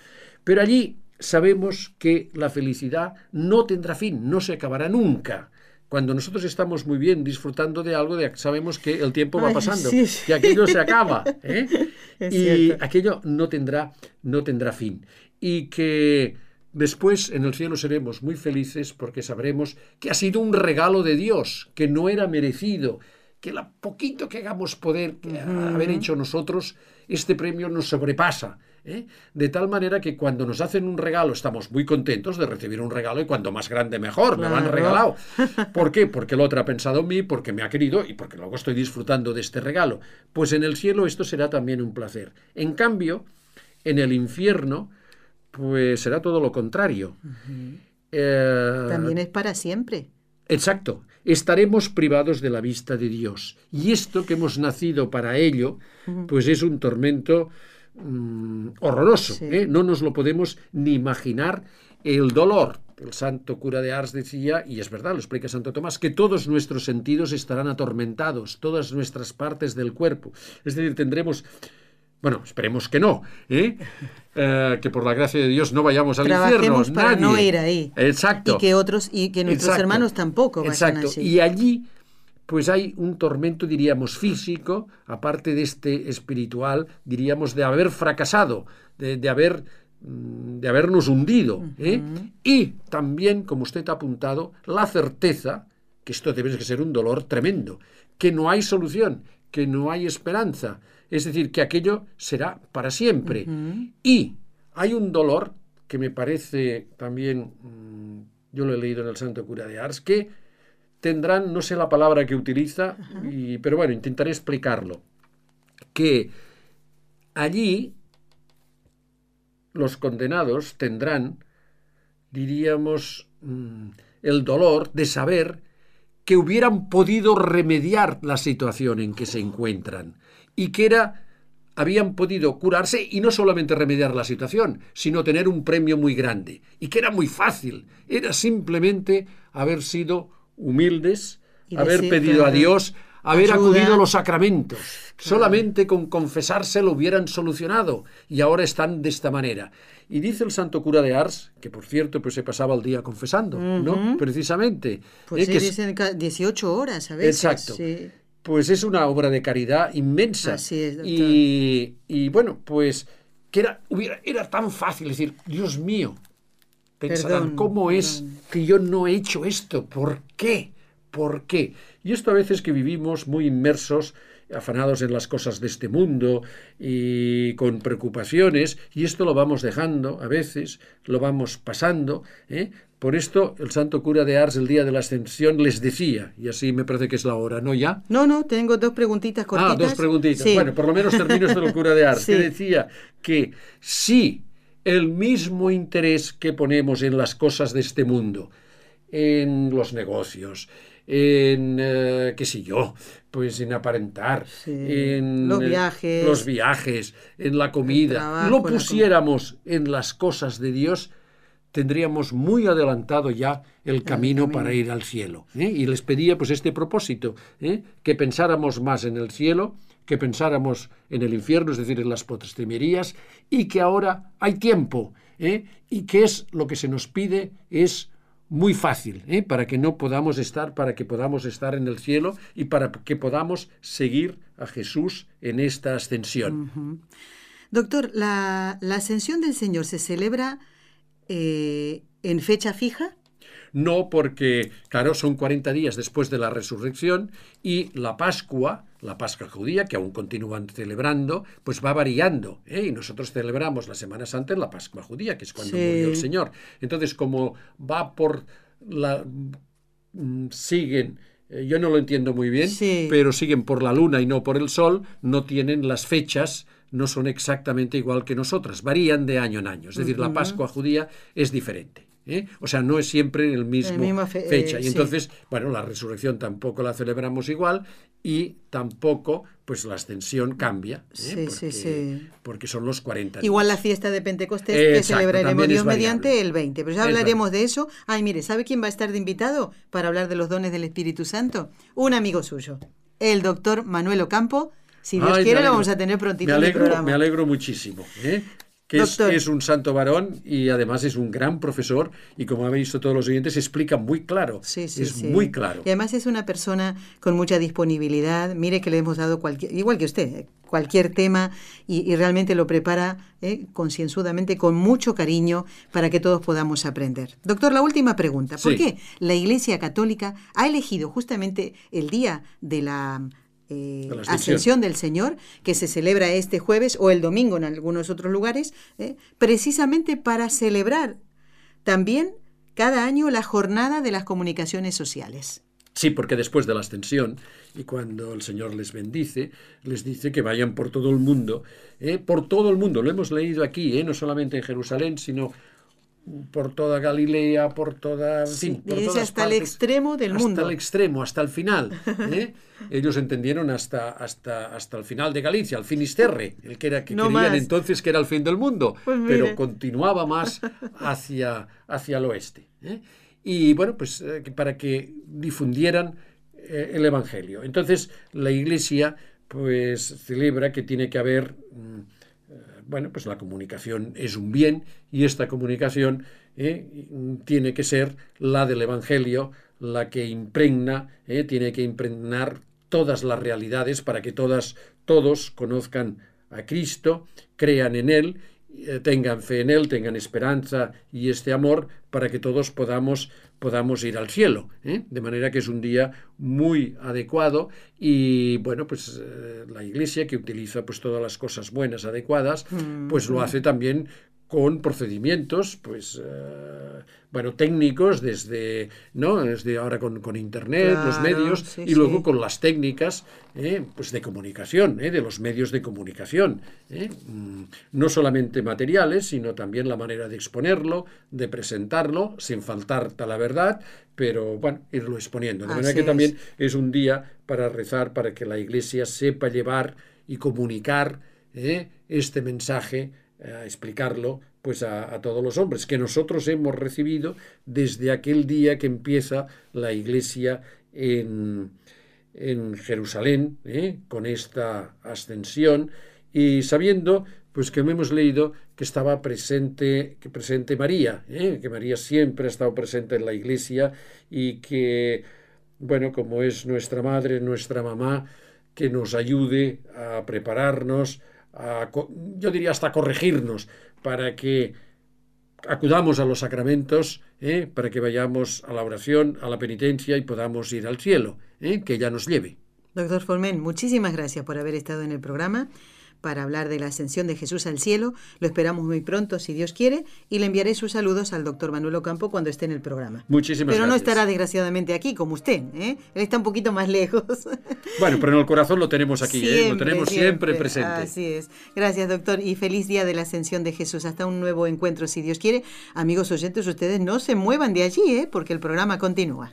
Pero allí sabemos que la felicidad no tendrá fin, no se acabará nunca. Cuando nosotros estamos muy bien disfrutando de algo, de- sabemos que el tiempo va pasando, sí, sí. que aquello se acaba, ¿eh? Y cierto. aquello no tendrá, no tendrá fin. Y que después en el cielo seremos muy felices porque sabremos que ha sido un regalo de Dios, que no era merecido, que la poquito que hagamos poder que haber hecho nosotros, este premio nos sobrepasa. ¿eh? De tal manera que cuando nos hacen un regalo estamos muy contentos de recibir un regalo y cuanto más grande mejor, me lo han regalado. ¿Por qué? Porque el otro ha pensado en mí, porque me ha querido y porque luego estoy disfrutando de este regalo. Pues en el cielo esto será también un placer. En cambio, en el infierno, pues será todo lo contrario. Eh, También es para siempre. Exacto. Estaremos privados de la vista de Dios. Y esto que hemos nacido para ello, pues es un tormento mm, horroroso. Sí. ¿eh? No nos lo podemos ni imaginar el dolor. El santo cura de Ars decía, y es verdad, lo explica Santo Tomás, que todos nuestros sentidos estarán atormentados, todas nuestras partes del cuerpo. Es decir, tendremos, bueno, esperemos que no, ¿eh? Eh, que por la gracia de Dios no vayamos al Trabajemos infierno. para no nadie. ir ahí. Exacto. Y que otros, y que nuestros Exacto. hermanos tampoco vayan Exacto. allí. Y allí, pues hay un tormento, diríamos, físico, aparte de este espiritual, diríamos, de haber fracasado, de, de haber mm, de habernos hundido. ¿eh? Y también, como usted ha apuntado, la certeza, que esto debe de ser un dolor tremendo, que no hay solución, que no hay esperanza. Es decir, que aquello será para siempre. Y hay un dolor que me parece también, mm, yo lo he leído en el Santo Cura de Ars, que tendrán, no sé la palabra que utiliza, y- pero bueno, intentaré explicarlo, que allí los condenados tendrán, diríamos, mm, el dolor de saber que hubieran podido remediar la situación en que se encuentran y que era habían podido curarse y no solamente remediar la situación, sino tener un premio muy grande. Y que era muy fácil. Era simplemente haber sido humildes, haber pedido a Dios, haber acudido a los sacramentos. Solamente con confesarse lo hubieran solucionado. Y ahora están de esta manera. Y dice el santo cura de Ars, que por cierto pues se pasaba el día confesando, ¿no? Precisamente. Pues ¿eh? sí, dicen 18 horas a veces. Exacto. Pues es una obra de caridad inmensa. Así es, doctor. Y, y bueno, pues que era, hubiera, era tan fácil decir, Dios mío, pensarán, Perdón, ¿cómo es que yo no he hecho esto? ¿Por qué? ¿Por qué? Y esto a veces que vivimos muy inmersos, afanados en las cosas de este mundo y con preocupaciones, y esto lo vamos dejando a veces, lo vamos pasando. ¿eh? Por esto el santo cura de Ars el día de la ascensión les decía, y así me parece que es la hora, ¿no ya? No, no, tengo dos preguntitas cortitas. Ah, dos preguntitas. Sí. Bueno, por lo menos termino esto del cura de Ars, Sí. que decía que si el mismo interés que ponemos en las cosas de este mundo, en los negocios, en, eh, qué sé yo, pues en aparentar, Sí. en Los eh, viajes. los viajes, en la comida, trabajo, lo la com- pusiéramos en las cosas de Dios, tendríamos muy adelantado ya el camino, camino. para ir al cielo. ¿eh? Y les pedía pues este propósito, ¿eh? que pensáramos más en el cielo, que pensáramos en el infierno, es decir, en las postrimerías, y que ahora hay tiempo, ¿eh? y que es lo que se nos pide es muy fácil, ¿eh? para que no podamos estar, para que podamos estar en el cielo y para que podamos seguir a Jesús en esta ascensión. Doctor, ¿la, la ascensión del Señor se celebra eh, en fecha fija? No porque, claro, son 40 días después de la resurrección y la Pascua, la Pascua judía, que aún continúan celebrando, pues va variando. ¿eh? Y nosotros celebramos la Semana Santa en la Pascua judía, que es cuando Sí. murió el Señor. Entonces, como va por la... mm, siguen... eh, Yo no lo entiendo muy bien, Sí. pero siguen por la luna y no por el sol, no tienen las fechas, no son exactamente igual que nosotras, varían de año en año. Es decir, la Pascua judía es diferente. ¿Eh? O sea, no es siempre el mismo fe- fecha. eh, y sí. entonces, bueno, la resurrección tampoco la celebramos igual y tampoco, pues la ascensión cambia. ¿eh? Sí, porque, sí, sí. porque son los 40 días. Igual la fiesta de Pentecostés que Exacto, celebraremos Dios mediante el 20. Pero ya hablaremos de eso. Ay, mire, ¿sabe quién va a estar de invitado para hablar de los dones del Espíritu Santo? Un amigo suyo, el doctor Manuel Ocampo. Si Dios Ay, quiere, lo vamos a tener prontito me en el programa. Me alegro muchísimo. ¿eh? Que es, un santo varón y además es un gran profesor y como habéis visto todos los oyentes, explica muy claro. Sí, sí, es sí. muy claro. Y además es una persona con mucha disponibilidad. Mire que le hemos dado cualquier, igual que usted, cualquier tema y, y realmente lo prepara eh, concienzudamente, con mucho cariño, para que todos podamos aprender. Doctor, la última pregunta. ¿Por qué la Iglesia Católica ha elegido justamente el día de la eh, ascensión. del Señor, que se celebra este jueves o el domingo en algunos otros lugares, eh, precisamente para celebrar también cada año la jornada de las comunicaciones sociales. Sí, porque después de la ascensión y cuando el Señor les bendice, les dice que vayan por todo el mundo, ¿eh? por todo el mundo. Lo hemos leído aquí, no solamente en Jerusalén, sino por toda Galilea, por toda, fin, por dice todas hasta el extremo del hasta mundo. el extremo, hasta el final. ¿eh? Ellos entendieron hasta, hasta, hasta el final de Galicia, el Finisterre, el que era que No creían más. entonces que era el fin del mundo, Pues pero continuaba más hacia, hacia el oeste. ¿eh? Y bueno, pues eh, para que difundieran eh, el Evangelio. Entonces la Iglesia pues celebra que tiene que haber mm, bueno, pues la comunicación es un bien y esta comunicación eh, tiene que ser la del Evangelio, la que impregna, eh, tiene que impregnar todas las realidades para que todas, todos conozcan a Cristo, crean en Él, eh, tengan fe en Él, tengan esperanza y este amor para que todos podamos, podamos ir al cielo. ¿eh? De manera que es un día muy adecuado y bueno, pues eh, la Iglesia que utiliza pues todas las cosas buenas, adecuadas, pues lo hace también con procedimientos, pues, eh, bueno, técnicos desde, ¿no? Desde ahora con, con Internet, los medios, sí, y luego sí. con las técnicas, eh, pues de comunicación, eh, de los medios de comunicación, mm, no solamente materiales, sino también la manera de exponerlo, de presentarlo, sin faltar a la verdad, pero bueno, irlo exponiendo. De manera que es. también es un día para rezar, para que la Iglesia sepa llevar y comunicar este mensaje, a explicarlo pues a, todos los hombres, que nosotros hemos recibido desde aquel día que empieza la iglesia en, en Jerusalén, ¿eh? con esta ascensión, y sabiendo pues que hemos leído que estaba presente, que presente María, ¿eh? que María siempre ha estado presente en la iglesia y que, bueno, como es nuestra madre, nuestra mamá, que nos ayude a prepararnos, yo diría hasta corregirnos, para que acudamos a los sacramentos, ¿eh? para que vayamos a la oración, a la penitencia y podamos ir al cielo, ¿eh? que ella nos lleve. Doctor Formen, muchísimas gracias por haber estado en el programa para hablar de la ascensión de Jesús al cielo. Lo esperamos muy pronto, si Dios quiere, y le enviaré sus saludos al doctor Manuel Ocampo cuando esté en el programa. Muchísimas pero gracias. Pero no estará desgraciadamente aquí como usted, ¿eh? Él está un poquito más lejos. Bueno, pero en el corazón lo tenemos aquí, ¿eh? lo tenemos siempre, presente. Así es. Gracias, doctor, y feliz día de la ascensión de Jesús. Hasta un nuevo encuentro, si Dios quiere. Amigos oyentes, ustedes no se muevan de allí, ¿eh? porque el programa continúa.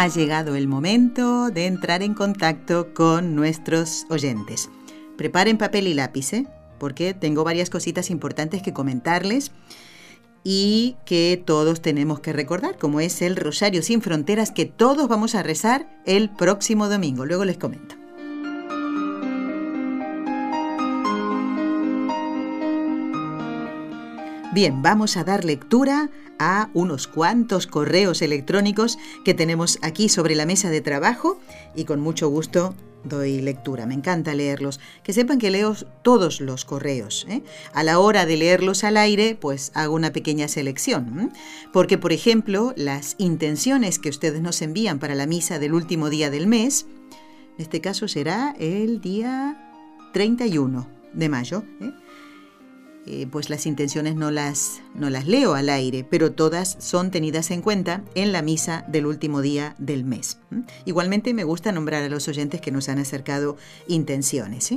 Ha llegado el momento de entrar en contacto con nuestros oyentes. Preparen papel y lápiz, ¿eh? porque tengo varias cositas importantes que comentarles y que todos tenemos que recordar, como es el Rosario sin Fronteras que todos vamos a rezar el próximo domingo. Luego les comento. Bien, vamos a dar lectura a unos cuantos correos electrónicos que tenemos aquí sobre la mesa de trabajo y con mucho gusto doy lectura. Me encanta leerlos. Que sepan que leo todos los correos. ¿eh? A la hora de leerlos al aire, pues hago una pequeña selección. Porque, por ejemplo, las intenciones que ustedes nos envían para la misa del último día del mes, en este caso será el día 31 de mayo. ¿eh? Eh, pues las intenciones no las, no las leo al aire, pero todas son tenidas en cuenta en la misa del último día del mes. Igualmente me gusta nombrar a los oyentes que nos han acercado intenciones.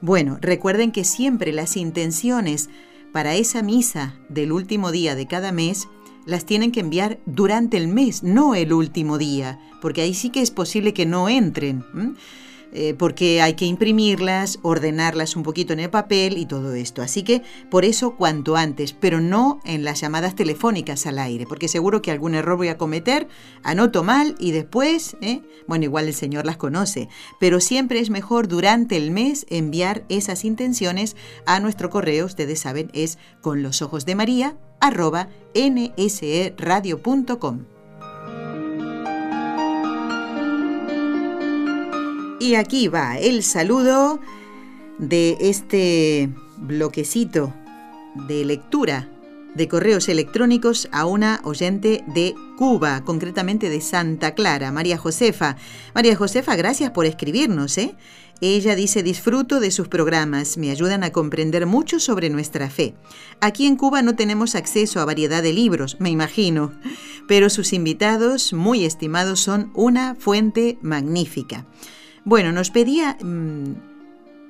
Bueno, recuerden que siempre las intenciones para esa misa del último día de cada mes las tienen que enviar durante el mes, no el último día, porque ahí sí que es posible que no entren. Eh, porque hay que imprimirlas, ordenarlas un poquito en el papel y todo esto. Así que por eso cuanto antes, pero no en las llamadas telefónicas al aire, porque seguro que algún error voy a cometer, anoto mal y después, ¿eh? bueno, igual el Señor las conoce, pero siempre es mejor durante el mes enviar esas intenciones a nuestro correo, ustedes saben, es con los ojos de María arroba. Y aquí va el saludo de este bloquecito de lectura de correos electrónicos a una oyente de Cuba, concretamente de Santa Clara, María Josefa. María Josefa, gracias por escribirnos, ¿eh? Ella dice, disfruto de sus programas, me ayudan a comprender mucho sobre nuestra fe. Aquí en Cuba no tenemos acceso a variedad de libros, me imagino, pero sus invitados, muy estimados, son una fuente magnífica. Bueno, nos pedía mmm,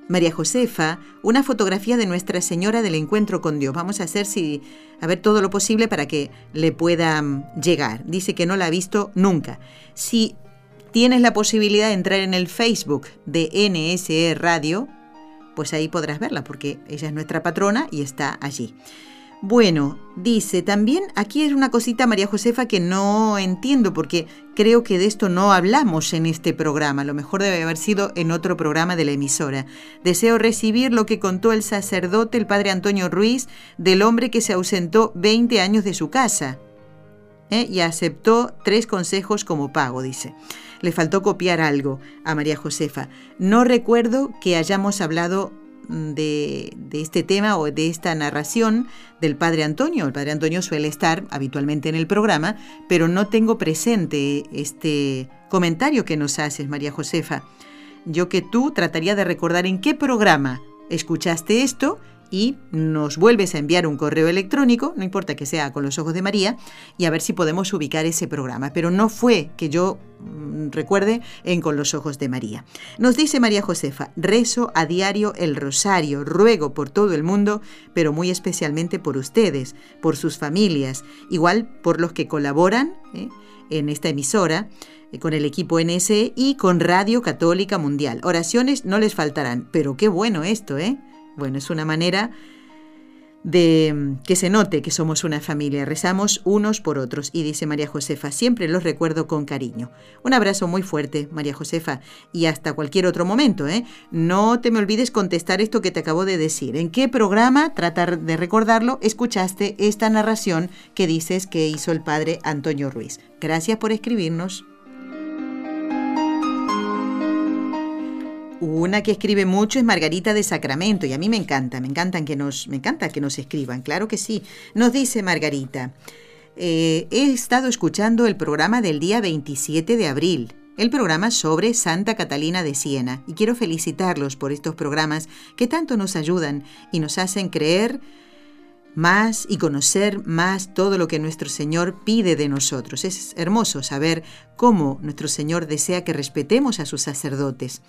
María Josefa una fotografía de Nuestra Señora del Encuentro con Dios. Vamos a hacer si, a ver todo lo posible para que le pueda llegar. Dice que no la ha visto nunca. Si tienes la posibilidad de entrar en el Facebook de NSE Radio, pues ahí podrás verla porque ella es nuestra patrona y está allí. Bueno, dice también, aquí es una cosita María Josefa que no entiendo porque creo que de esto no hablamos en este programa, a lo mejor debe haber sido en otro programa de la emisora. Deseo recibir lo que contó el sacerdote, el padre Antonio Ruiz, del hombre que se ausentó 20 años de su casa ¿eh? y aceptó tres consejos como pago, dice. Le faltó copiar algo a María Josefa. No recuerdo que hayamos hablado de, este tema o de esta narración del Padre Antonio. El Padre Antonio suele estar habitualmente en el programa, pero no tengo presente este comentario que nos haces, María Josefa. Yo que tú trataría de recordar en qué programa escuchaste esto y nos vuelves a enviar un correo electrónico, no importa que sea con los ojos de María, y a ver si podemos ubicar ese programa. Pero no fue que yo mm, recuerde en Con los ojos de María. Nos dice María Josefa, rezo a diario el rosario, ruego por todo el mundo, pero muy especialmente por ustedes, por sus familias, igual por los que colaboran ¿eh? en esta emisora eh, con el equipo NSE y con Radio Católica Mundial. Oraciones no les faltarán, pero qué bueno esto, ¿eh? Bueno, es una manera de mm, que se note que somos una familia, rezamos unos por otros. Y dice María Josefa, siempre los recuerdo con cariño. Un abrazo muy fuerte, María Josefa, y hasta cualquier otro momento. ¿eh? No te me olvides contestar esto que te acabo de decir. ¿En qué programa, tratar de recordarlo, escuchaste esta narración que dices que hizo el padre Antonio Ruiz? Gracias por escribirnos. Una que escribe mucho es Margarita de Sacramento y a mí me encanta, me encantan que nos, me encanta que nos escriban, claro que sí. Nos dice Margarita, eh, he estado escuchando el programa del día 27 de abril, el programa sobre Santa Catalina de Siena, y quiero felicitarlos por estos programas que tanto nos ayudan y nos hacen creer más y conocer más todo lo que nuestro Señor pide de nosotros. Es hermoso saber cómo nuestro Señor desea que respetemos a sus sacerdotes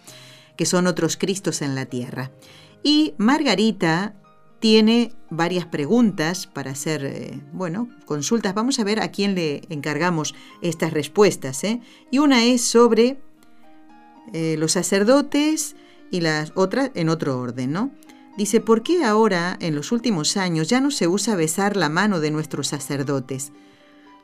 que son otros Cristos en la tierra. Y Margarita tiene varias preguntas para hacer, eh, bueno, consultas. Vamos a ver a quién le encargamos estas respuestas. ¿eh? Y una es sobre eh, los sacerdotes y las otras en otro orden, ¿no? Dice, ¿por qué ahora, en los últimos años, ya no se usa besar la mano de nuestros sacerdotes?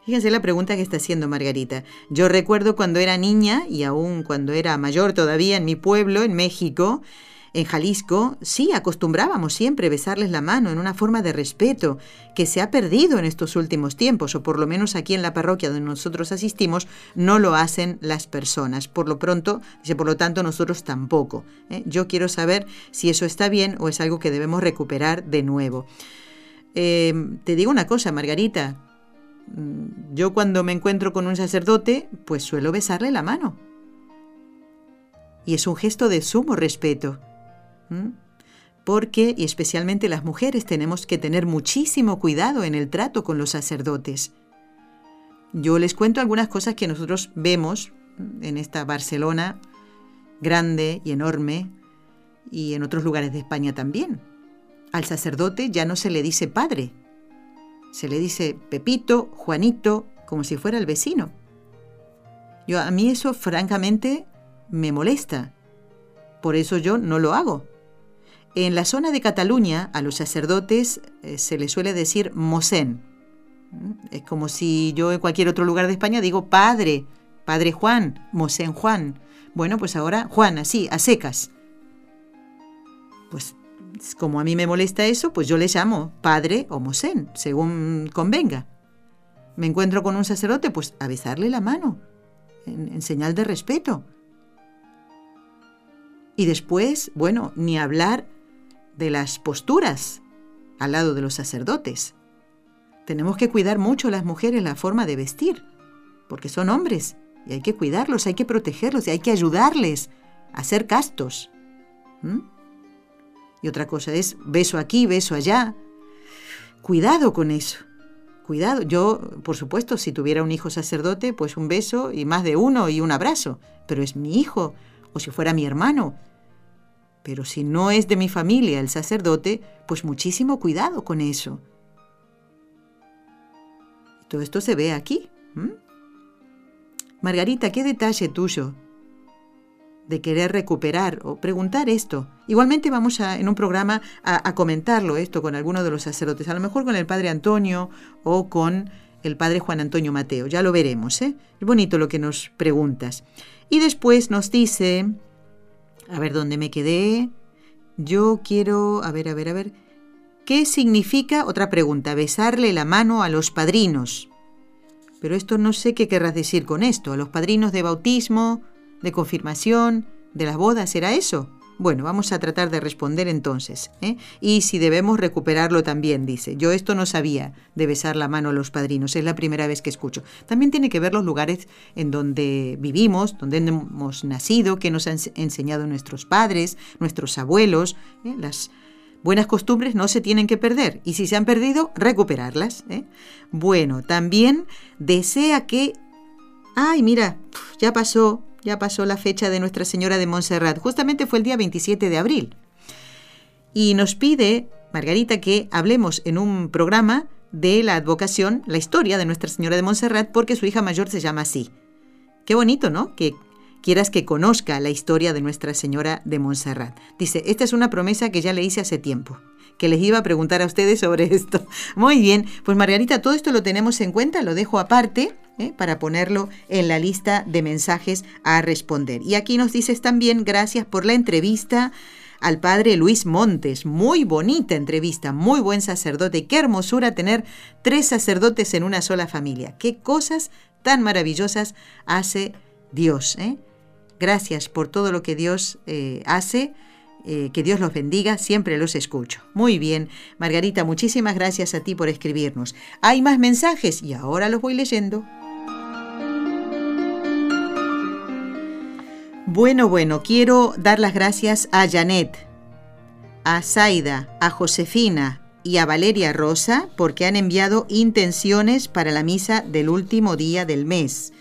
Fíjense la pregunta que está haciendo Margarita. Yo recuerdo cuando era niña y aún cuando era mayor todavía en mi pueblo, en México, en Jalisco, sí, acostumbrábamos siempre besarles la mano en una forma de respeto que se ha perdido en estos últimos tiempos, o por lo menos aquí en la parroquia donde nosotros asistimos, no lo hacen las personas. Por lo pronto, dice, por lo tanto, nosotros tampoco. ¿eh? Yo quiero saber si eso está bien o es algo que debemos recuperar de nuevo. Eh, te digo una cosa, Margarita, yo cuando me encuentro con un sacerdote, pues suelo besarle la mano. Y es un gesto de sumo respeto. Porque, y especialmente las mujeres, tenemos que tener muchísimo cuidado en el trato con los sacerdotes. Yo les cuento algunas cosas que nosotros vemos en esta Barcelona grande y enorme y en otros lugares de España también. Al sacerdote ya no se le dice padre, se le dice Pepito, Juanito, como si fuera el vecino. Yo, a mí eso francamente me molesta. Por eso yo no lo hago. En la zona de Cataluña a los sacerdotes eh, se les suele decir mosén. Es como si yo en cualquier otro lugar de España digo padre, padre Juan, mosén Juan. Bueno, pues ahora Juan, así, a secas. Pues como a mí me molesta eso, pues yo le llamo padre o mosén, según convenga. Me encuentro con un sacerdote, pues a besarle la mano, en, señal de respeto. Y después, bueno, ni hablar de las posturas al lado de los sacerdotes. Tenemos que cuidar mucho a las mujeres la forma de vestir, porque son hombres y hay que cuidarlos, hay que protegerlos y hay que ayudarles a ser castos. Y otra cosa es beso aquí, beso allá. Cuidado con eso. Cuidado. Yo, por supuesto, si tuviera un hijo sacerdote, pues un beso y más de uno y un abrazo. Pero es mi hijo, o si fuera mi hermano. Pero si no es de mi familia el sacerdote, pues muchísimo cuidado con eso. Todo esto se ve aquí. Margarita, qué detalle tuyo de querer recuperar o preguntar esto. Igualmente vamos a, en un programa a, comentarlo esto con alguno de los sacerdotes, a lo mejor con el padre Antonio o con el padre Juan Antonio Mateo, ya lo veremos, ¿eh? Es bonito lo que nos preguntas. Y después nos dice, a ver dónde me quedé, yo quiero, a ver, a ver, a ver, ¿qué significa, otra pregunta, besarle la mano a los padrinos? Pero esto no sé qué querrás decir con esto, a los padrinos de bautismo, de confirmación, de las bodas, ¿era eso? Bueno, vamos a tratar de responder entonces. ¿eh? Y si debemos recuperarlo también, dice. Yo esto no sabía de besar la mano a los padrinos, es la primera vez que escucho. También tiene que ver los lugares en donde vivimos, donde hemos nacido, que nos han enseñado nuestros padres, nuestros abuelos. ¿eh? Las buenas costumbres no se tienen que perder y si se han perdido, recuperarlas. ¿eh? Bueno, también desea que... Ay, mira, ya pasó ya pasó la fecha de Nuestra Señora de Montserrat. Justamente fue el día 27 de abril. Y nos pide, Margarita, que hablemos en un programa de la advocación, la historia de Nuestra Señora de Montserrat, porque su hija mayor se llama así. Qué bonito, ¿no? Que quieras que conozca la historia de Nuestra Señora de Montserrat. Dice, esta es una promesa que ya le hice hace tiempo, que les iba a preguntar a ustedes sobre esto. Muy bien, pues Margarita, todo esto lo tenemos en cuenta, lo dejo aparte ¿eh? para ponerlo en la lista de mensajes a responder. Y aquí nos dices también, gracias por la entrevista al padre Luis Montes. Muy bonita entrevista, muy buen sacerdote. Qué hermosura tener tres sacerdotes en una sola familia. Qué cosas tan maravillosas hace Dios. ¿eh? Gracias por todo lo que Dios eh, hace. que Dios los bendiga, siempre los escucho. Muy bien, Margarita, muchísimas gracias a ti por escribirnos. Hay más mensajes y ahora los voy leyendo. Bueno, bueno, quiero dar las gracias a Janet, a Zaida, a Josefina y a Valeria Rosa porque han enviado intenciones para la misa del último día del mes.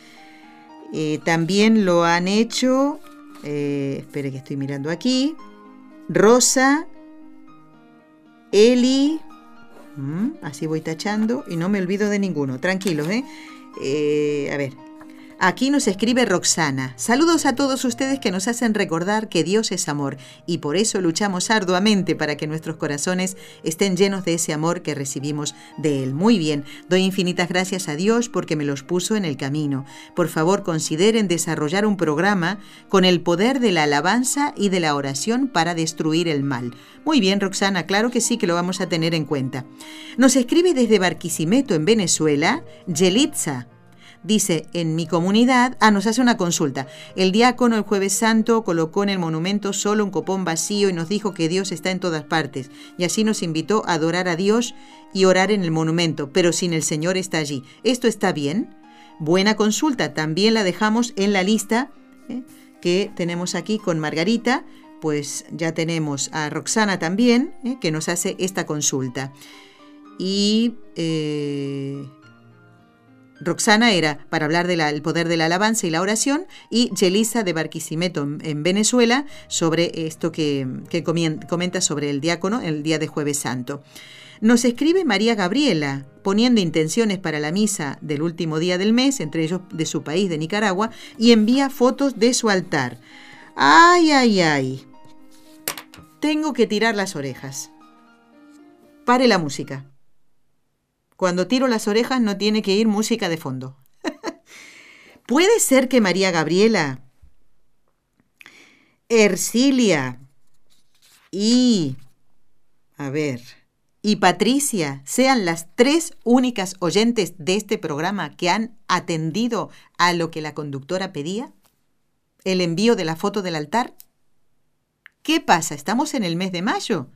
Eh, también lo han hecho, eh, espere que estoy mirando aquí, Rosa, Eli, mm, así voy tachando y no me olvido de ninguno, tranquilos, ¿eh? eh a ver, Aquí nos escribe Roxana. Saludos a todos ustedes que nos hacen recordar que Dios es amor y por eso luchamos arduamente para que nuestros corazones estén llenos de ese amor que recibimos de Él. Muy bien, doy infinitas gracias a Dios porque me los puso en el camino. Por favor, consideren desarrollar un programa con el poder de la alabanza y de la oración para destruir el mal. Muy bien, Roxana, claro que sí que lo vamos a tener en cuenta. Nos escribe desde Barquisimeto, en Venezuela, Yelitza dice en mi comunidad, ah, nos hace una consulta. El diácono el jueves santo colocó en el monumento solo un copón vacío y nos dijo que Dios está en todas partes. Y así nos invitó a adorar a Dios y orar en el monumento, pero sin el Señor está allí. ¿Esto está bien? Buena consulta, también la dejamos en la lista ¿eh? que tenemos aquí con Margarita, pues ya tenemos a Roxana también, ¿eh? que nos hace esta consulta. Y eh, Roxana era para hablar del poder de la alabanza y la oración y Yelisa de Barquisimeto en, Venezuela sobre esto que, comenta sobre el diácono el día de jueves santo. Nos escribe María Gabriela, poniendo intenciones para la misa del último día del mes, entre ellos de su país, de Nicaragua, y envía fotos de su altar. ¡Ay, ay, ay! Tengo que tirar las orejas. Pare la música. Cuando tiro las orejas no tiene que ir música de fondo. Puede ser que María Gabriela, Ercilia y... A ver, y Patricia sean las tres únicas oyentes de este programa que han atendido a lo que la conductora pedía? ¿El envío de la foto del altar? ¿Qué pasa? ¿Estamos en el mes de mayo?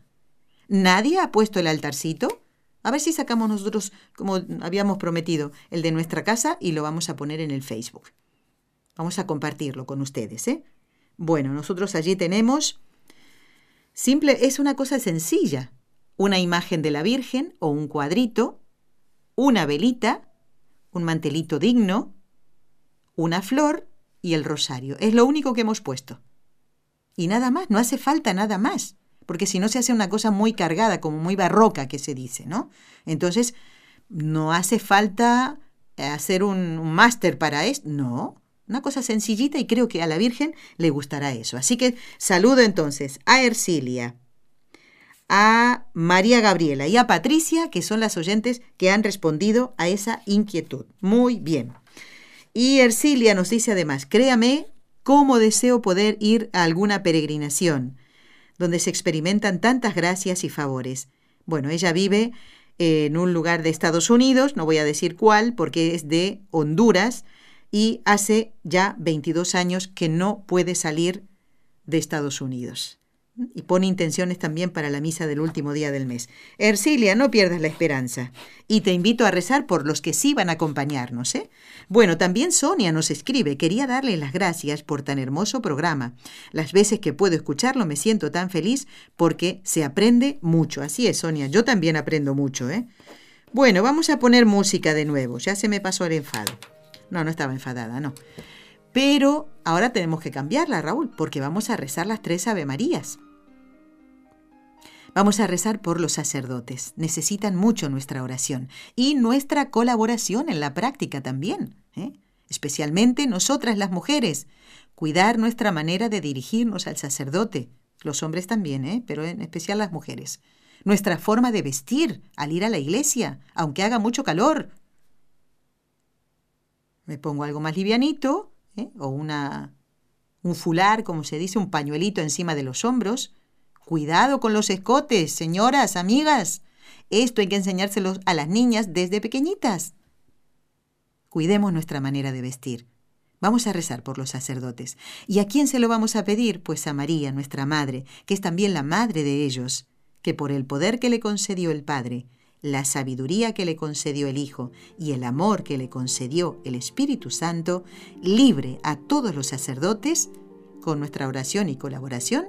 ¿Nadie ha puesto el altarcito? A ver si sacamos nosotros, como habíamos prometido, el de nuestra casa y lo vamos a poner en el Facebook. Vamos a compartirlo con ustedes, ¿eh? Bueno, nosotros allí tenemos... Simple, es una cosa sencilla. Una imagen de la Virgen o un cuadrito, una velita, un mantelito digno, una flor y el rosario. Es lo único que hemos puesto. Y nada más, no hace falta nada más porque si no se hace una cosa muy cargada, como muy barroca que se dice, ¿no? Entonces, no hace falta hacer un, máster para esto, no, Una cosa sencillita y creo que a la Virgen le gustará eso. Así que saludo entonces a Ercilia, a María Gabriela y a Patricia, que son las oyentes que han respondido a esa inquietud. Muy bien. Y Ercilia nos dice además, créame cómo deseo poder ir a alguna peregrinación, donde se experimentan tantas gracias y favores. Bueno, ella vive en un lugar de Estados Unidos, no voy a decir cuál, porque es de Honduras, y hace ya 22 años que no puede salir de Estados Unidos y pone intenciones también para la misa del último día del mes. Ercilia, no pierdas la esperanza. Y te invito a rezar por los que sí van a acompañarnos, ¿eh? Bueno, también Sonia nos escribe, quería darle las gracias por tan hermoso programa. Las veces que puedo escucharlo me siento tan feliz porque se aprende mucho. Así es, Sonia, yo también aprendo mucho, ¿eh? Bueno, vamos a poner música de nuevo, ya se me pasó el enfado. No, no estaba enfadada, no. Pero ahora tenemos que cambiarla, Raúl, porque vamos a rezar las tres Ave Marías. Vamos a rezar por los sacerdotes. Necesitan mucho nuestra oración y nuestra colaboración en la práctica también. ¿eh? Especialmente nosotras las mujeres. Cuidar nuestra manera de dirigirnos al sacerdote. Los hombres también, ¿eh? pero en especial las mujeres. Nuestra forma de vestir al ir a la iglesia, aunque haga mucho calor. Me pongo algo más livianito, ¿eh? o una, un fular, como se dice, un pañuelito encima de los hombros Cuidado con los escotes, señoras, amigas. Esto hay que enseñárselo a las niñas desde pequeñitas. Cuidemos nuestra manera de vestir. Vamos a rezar por los sacerdotes. ¿Y a quién se lo vamos a pedir? Pues a María, nuestra Madre, que es también la Madre de ellos, que por el poder que le concedió el Padre, la sabiduría que le concedió el Hijo y el amor que le concedió el Espíritu Santo, libre a todos los sacerdotes, con nuestra oración y colaboración,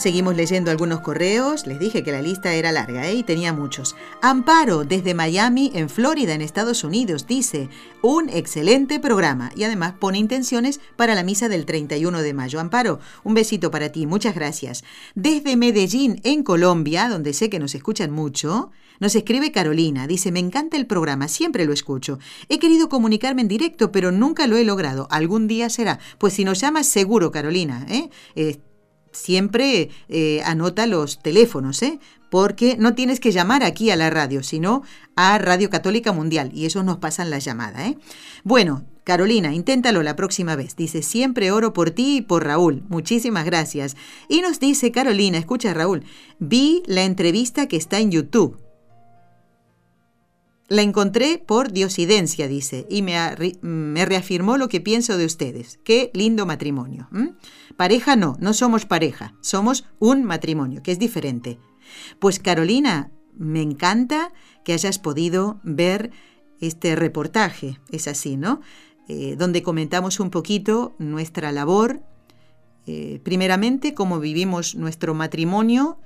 Seguimos leyendo algunos correos. Les dije que la lista era larga ¿eh? y tenía muchos. Amparo, desde Miami, en Florida, en Estados Unidos, dice, un excelente programa y además pone intenciones para la misa del 31 de mayo. Amparo, un besito para ti, muchas gracias. Desde Medellín, en Colombia, donde sé que nos escuchan mucho, nos escribe Carolina, dice, me encanta el programa, siempre lo escucho. He querido comunicarme en directo, pero nunca lo he logrado. Algún día será. Pues si nos llamas, seguro, Carolina. ¿eh? eh siempre eh, anota los teléfonos, ¿eh? porque no tienes que llamar aquí a la radio, sino a Radio Católica Mundial, y eso nos pasan la llamada. ¿eh? Bueno, Carolina, inténtalo la próxima vez. Dice, siempre oro por ti y por Raúl. Muchísimas gracias. Y nos dice Carolina, escucha Raúl, vi la entrevista que está en YouTube. La encontré por diosidencia, dice, y me, me, reafirmó lo que pienso de ustedes. Qué lindo matrimonio. Pareja no, no somos pareja, somos un matrimonio, que es diferente. Pues Carolina, me encanta que hayas podido ver este reportaje, es así, ¿no? Eh, donde comentamos un poquito nuestra labor, eh, primeramente cómo vivimos nuestro matrimonio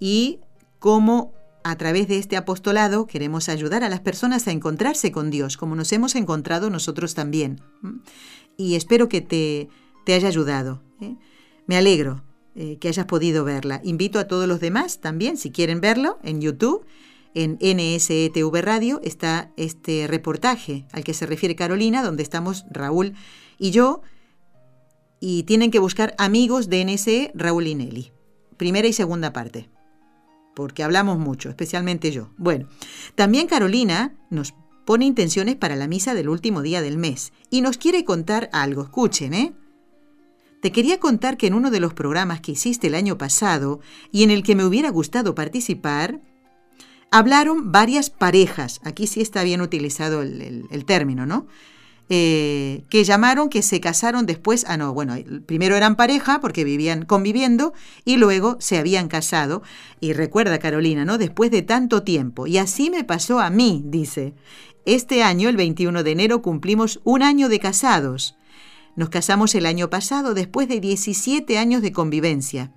y cómo a través de este apostolado queremos ayudar a las personas a encontrarse con Dios, como nos hemos encontrado nosotros también. Y espero que te, te haya ayudado. ¿Eh? Me alegro eh, que hayas podido verla. Invito a todos los demás también, si quieren verlo, en YouTube. en NSETV Radio está este reportaje al que se refiere Carolina, donde estamos Raúl y yo, y tienen que buscar amigos de NSE, Raúl y Nelly. Primera y segunda parte, porque hablamos mucho, especialmente yo. Bueno, también Carolina nos pone intenciones para la misa del último día del mes y nos quiere contar algo. Escuchen, ¿eh? Te quería contar que en uno de los programas que hiciste el año pasado y en el que me hubiera gustado participar, hablaron varias parejas, aquí sí está bien utilizado el, término, ¿no? Eh, que llamaron, que se casaron después, ah, no, bueno, primero eran pareja porque vivían conviviendo y luego se habían casado. Y recuerda, Carolina, ¿no? Después de tanto tiempo. Y así me pasó a mí, dice. Este año, el 21 de enero, cumplimos un año de casados. Nos casamos el año pasado después de 17 años de convivencia.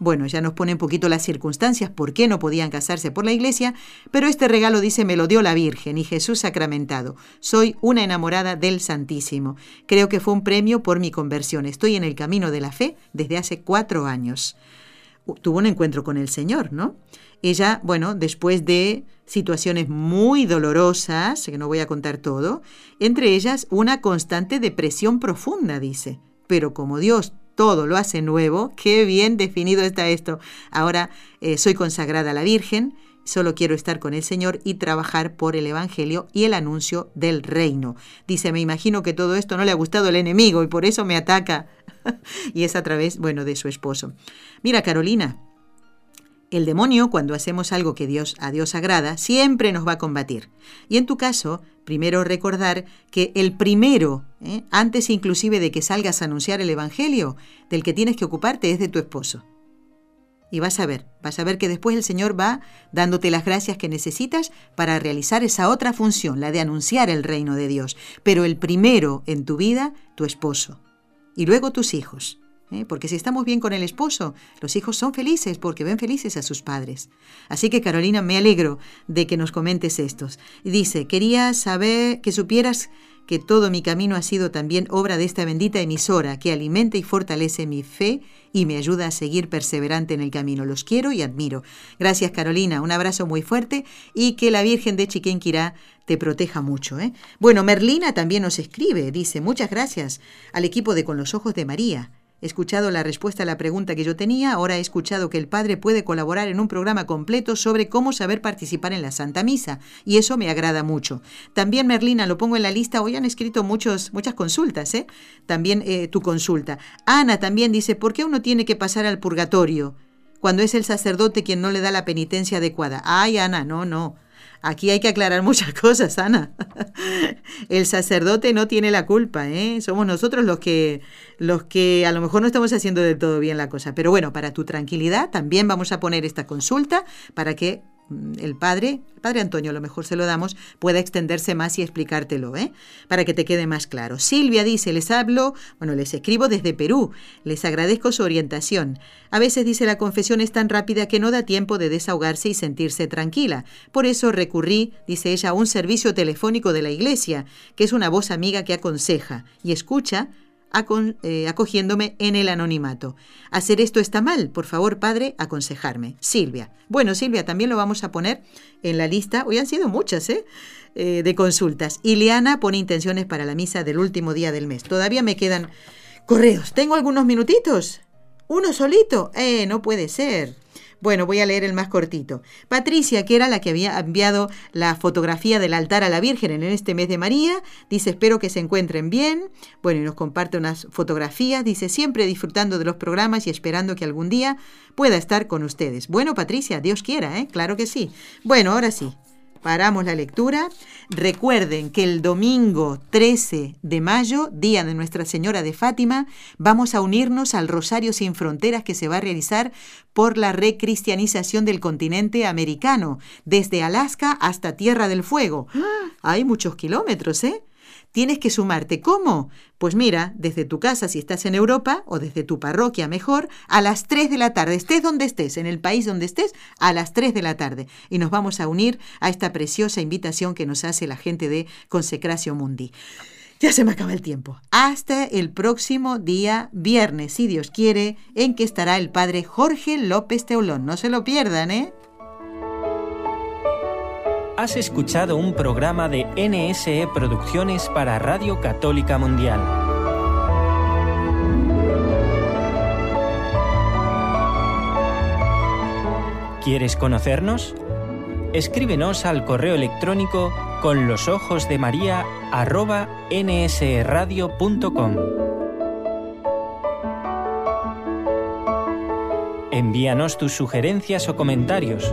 Bueno, ya nos pone un poquito las circunstancias por qué no podían casarse por la iglesia, pero este regalo dice me lo dio la Virgen y Jesús sacramentado. Soy una enamorada del Santísimo. Creo que fue un premio por mi conversión. Estoy en el camino de la fe desde hace cuatro años. Tuvo un encuentro con el Señor, ¿no? Ella, bueno, después de situaciones muy dolorosas, que no voy a contar todo, entre ellas una constante depresión profunda, dice. Pero como Dios todo lo hace nuevo. Qué bien definido está esto. Ahora eh, soy consagrada a la Virgen, solo quiero estar con el Señor y trabajar por el Evangelio y el anuncio del reino. Dice, me imagino que todo esto no le ha gustado al enemigo y por eso me ataca. y es a través, bueno, de su esposo. Mira, Carolina, el demonio, cuando hacemos algo que Dios, a Dios agrada, siempre nos va a combatir. Y en tu caso, primero recordar que el primero, ¿eh? antes inclusive de que salgas a anunciar el Evangelio, del que tienes que ocuparte es de tu esposo. Y vas a ver, vas a ver que después el Señor va dándote las gracias que necesitas para realizar esa otra función, la de anunciar el reino de Dios. Pero el primero en tu vida, tu esposo. Y luego tus hijos. ¿eh? porque si estamos bien con el esposo, los hijos son felices porque ven felices a sus padres. Así que Carolina, me alegro de que nos comentes estos. Dice, quería saber que supieras que todo mi camino ha sido también obra de esta bendita emisora que alimenta y fortalece mi fe y me ayuda a seguir perseverante en el camino. Los quiero y admiro. Gracias Carolina, un abrazo muy fuerte y que la Virgen de Chiquenquirá te proteja mucho. ¿eh? Bueno, Merlina también nos escribe, dice, muchas gracias al equipo de Con los Ojos de María. He escuchado la respuesta a la pregunta que yo tenía, ahora he escuchado que el padre puede colaborar en un programa completo sobre cómo saber participar en la Santa Misa, y eso me agrada mucho. También, Merlina, lo pongo en la lista, hoy han escrito muchos, muchas consultas, ¿eh? También eh, tu consulta. Ana también dice, ¿por qué uno tiene que pasar al purgatorio cuando es el sacerdote quien no le da la penitencia adecuada? Ay, Ana, no, no. Aquí hay que aclarar muchas cosas, Ana. El sacerdote no tiene la culpa, ¿eh? Somos nosotros los que, los que a lo mejor no estamos haciendo del todo bien la cosa. Pero bueno, para tu tranquilidad también vamos a poner esta consulta para que el padre, el padre Antonio, a lo mejor se lo damos, pueda extenderse más y explicártelo, ¿eh? Para que te quede más claro. Silvia dice, les hablo, bueno, les escribo desde Perú, les agradezco su orientación. A veces dice la confesión es tan rápida que no da tiempo de desahogarse y sentirse tranquila. Por eso recurrí, dice ella, a un servicio telefónico de la iglesia, que es una voz amiga que aconseja y escucha acogiéndome en el anonimato. Hacer esto está mal, por favor, padre, aconsejarme. Silvia. Bueno, Silvia, también lo vamos a poner en la lista. Hoy han sido muchas, ¿eh? eh de consultas. Ileana pone intenciones para la misa del último día del mes. Todavía me quedan correos. ¿Tengo algunos minutitos? ¿Uno solito? Eh, no puede ser. Bueno, voy a leer el más cortito. Patricia, que era la que había enviado la fotografía del altar a la Virgen en este mes de María, dice, espero que se encuentren bien. Bueno, y nos comparte unas fotografías. Dice, siempre disfrutando de los programas y esperando que algún día pueda estar con ustedes. Bueno, Patricia, Dios quiera, ¿eh? Claro que sí. Bueno, ahora sí, Paramos la lectura. Recuerden que el domingo 13 de mayo, día de Nuestra Señora de Fátima, vamos a unirnos al Rosario sin Fronteras que se va a realizar por la recristianización del continente americano, desde Alaska hasta Tierra del Fuego. ¡Ah! Hay muchos kilómetros, ¿eh? Tienes que sumarte. ¿Cómo? Pues mira, desde tu casa si estás en Europa o desde tu parroquia mejor, a las 3 de la tarde, estés donde estés, en el país donde estés, a las 3 de la tarde. Y nos vamos a unir a esta preciosa invitación que nos hace la gente de Consecracio Mundi. Ya se me acaba el tiempo. Hasta el próximo día viernes, si Dios quiere, en que estará el padre Jorge López Teolón. No se lo pierdan, ¿eh? Has escuchado un programa de NSE Producciones para Radio Católica Mundial. ¿Quieres conocernos? Escríbenos al correo electrónico con los ojos de María nsradio.com. Envíanos tus sugerencias o comentarios